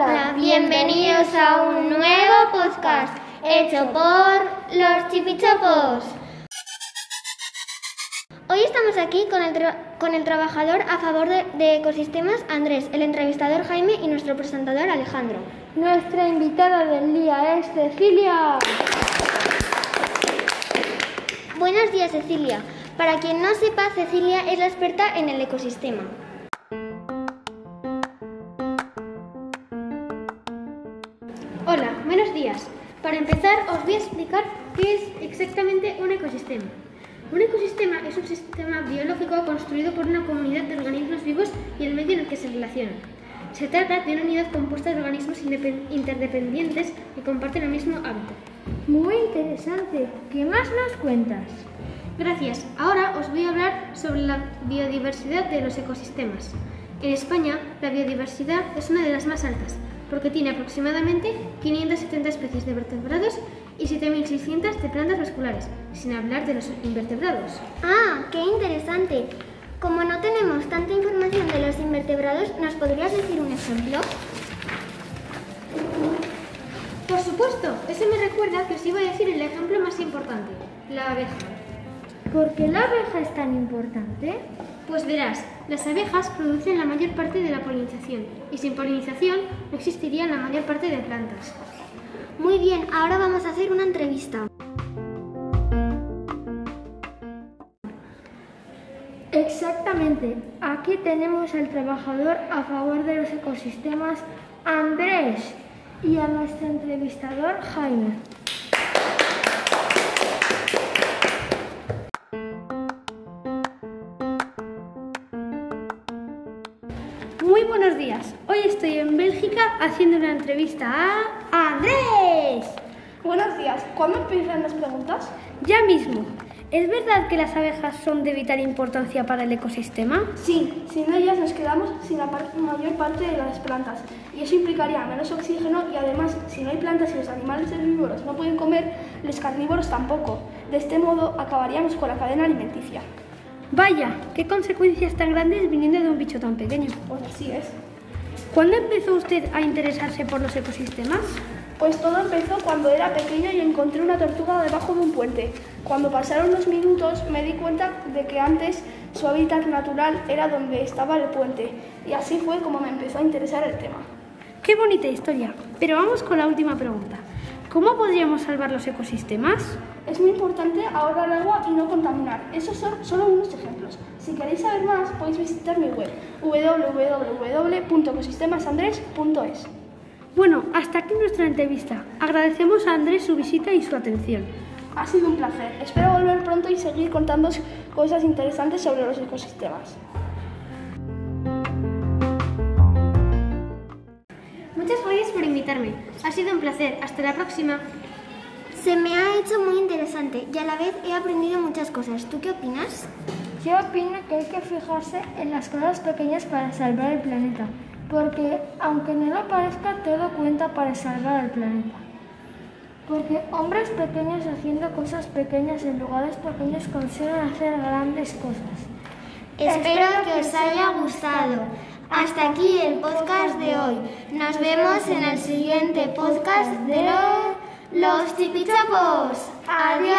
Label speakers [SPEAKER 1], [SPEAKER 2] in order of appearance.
[SPEAKER 1] Hola, bienvenidos a un nuevo podcast hecho por los chipichopos. Hoy estamos aquí con el, con el trabajador a favor de, de, ecosistemas Andrés, el entrevistador Jaime y nuestro presentador Alejandro.
[SPEAKER 2] Nuestra invitada del día es Cecilia.
[SPEAKER 1] Buenos días Cecilia. Para quien no sepa, Cecilia es la experta en el ecosistema.
[SPEAKER 3] Para empezar, os voy a explicar qué es exactamente un ecosistema. Un ecosistema es un sistema biológico construido por una comunidad de organismos vivos y el medio en el que se relacionan. Se trata de una unidad compuesta de organismos interdependientes que comparten el mismo hábitat.
[SPEAKER 2] Muy interesante. ¿Qué más nos cuentas?
[SPEAKER 3] Gracias. Ahora os voy a hablar sobre la biodiversidad de los ecosistemas. En España, la biodiversidad es una de las más altas, porque tiene aproximadamente 570 especies de vertebrados y 7.600 de plantas vasculares, sin hablar de los invertebrados.
[SPEAKER 1] ¡Ah, qué interesante! Como no tenemos tanta información de los invertebrados, ¿nos podrías decir un ejemplo?
[SPEAKER 3] Por supuesto, eso me recuerda que os iba a decir el ejemplo más importante, la abeja.
[SPEAKER 2] ¿Por qué la abeja es tan importante?
[SPEAKER 3] Pues verás, las abejas producen la mayor parte de la polinización y sin polinización no existirían la mayor parte de plantas.
[SPEAKER 1] Muy bien, ahora vamos a hacer una entrevista.
[SPEAKER 2] Exactamente, aquí tenemos al trabajador a favor de los ecosistemas Andrés y a nuestro entrevistador Jaime.
[SPEAKER 3] Muy buenos días. Hoy estoy en Bélgica haciendo una entrevista a Andrés.
[SPEAKER 4] Buenos días. ¿Cuándo empiezan las preguntas?
[SPEAKER 3] Ya mismo. ¿Es verdad que las abejas son de vital importancia para el ecosistema?
[SPEAKER 4] Sí, sin ellas nos quedamos sin la mayor parte de las plantas y eso implicaría menos oxígeno y además si no hay plantas y los animales herbívoros no pueden comer, los carnívoros tampoco. De este modo acabaríamos con la cadena alimenticia.
[SPEAKER 3] Vaya, qué consecuencias tan grandes viniendo de un bicho tan pequeño.
[SPEAKER 4] Pues así es.
[SPEAKER 3] ¿Cuándo empezó usted a interesarse por los ecosistemas?
[SPEAKER 4] Pues todo empezó cuando era pequeño y encontré una tortuga debajo de un puente. Cuando pasaron los minutos me di cuenta de que antes su hábitat natural era donde estaba el puente y así fue como me empezó a interesar el tema.
[SPEAKER 3] Qué bonita historia. Pero vamos con la última pregunta. ¿Cómo podríamos salvar los ecosistemas?
[SPEAKER 4] Es muy importante ahorrar agua y no contaminar. Esos son solo unos ejemplos. Si queréis saber más, podéis visitar mi web www.ecosistemasandres.es.
[SPEAKER 3] Bueno, hasta aquí nuestra entrevista. Agradecemos a Andrés su visita y su atención.
[SPEAKER 4] Ha sido un placer. Espero volver pronto y seguir contando cosas interesantes sobre los ecosistemas.
[SPEAKER 3] Invitarme. Ha sido un placer. Hasta la próxima.
[SPEAKER 1] Se me ha hecho muy interesante y a la vez he aprendido muchas cosas. ¿Tú qué opinas?
[SPEAKER 2] Yo opino que hay que fijarse en las cosas pequeñas para salvar el planeta, porque aunque no lo parezca, todo cuenta para salvar el planeta. Porque hombres pequeños haciendo cosas pequeñas en lugares pequeños consiguen hacer grandes cosas.
[SPEAKER 1] Espero que os haya gustado. Hasta aquí el podcast de hoy. Nos vemos en el siguiente podcast de los, los tipichapos. Adiós.